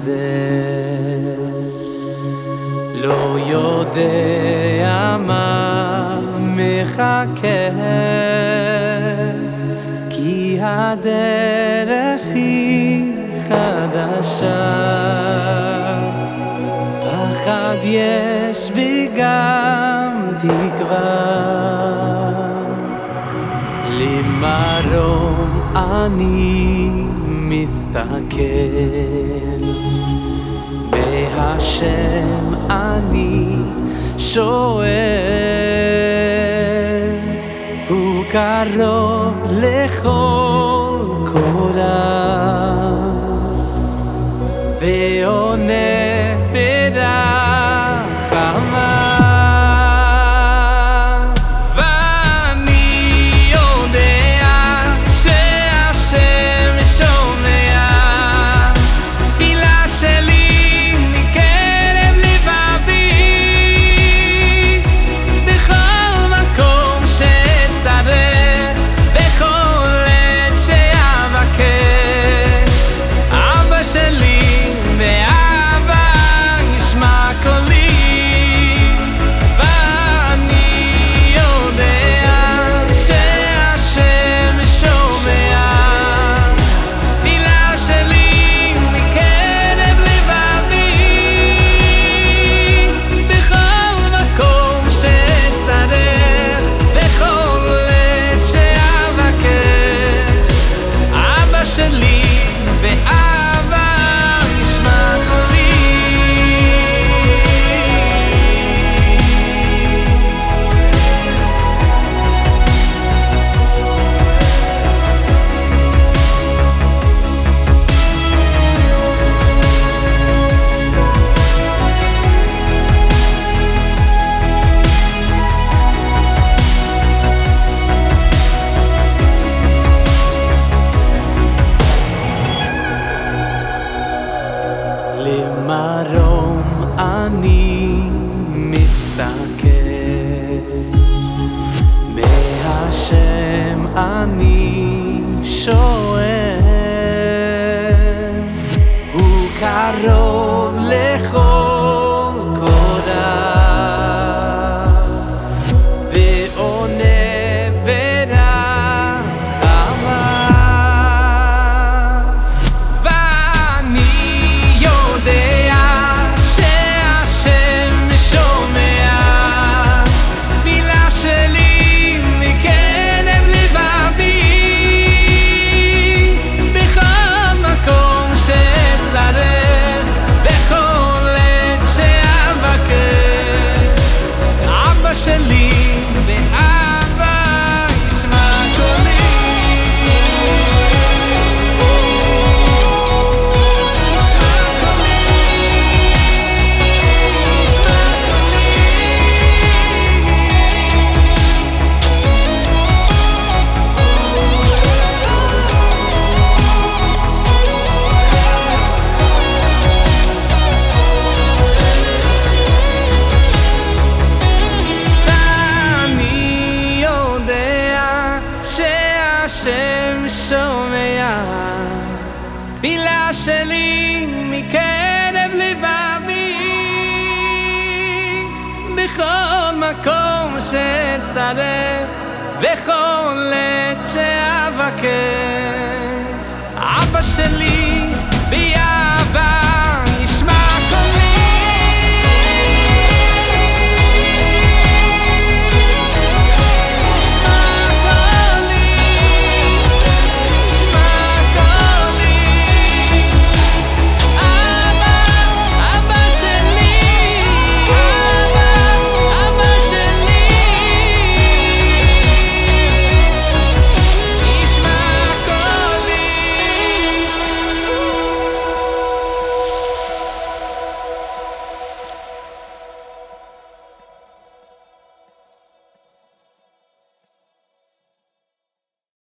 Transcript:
הזה. לא יודע מה מחכה כי הדרך היא חדשה. פחד יש וגם תקווה. למרום אני מסתכל. בהשם אני שואל הוא קרוב לכל קורה מסתכל מהשם אני שואל הוא קרוב שלי מקרב לבבי. בכל מקום שאצטרך וכל עת שאבקש. אבא שלי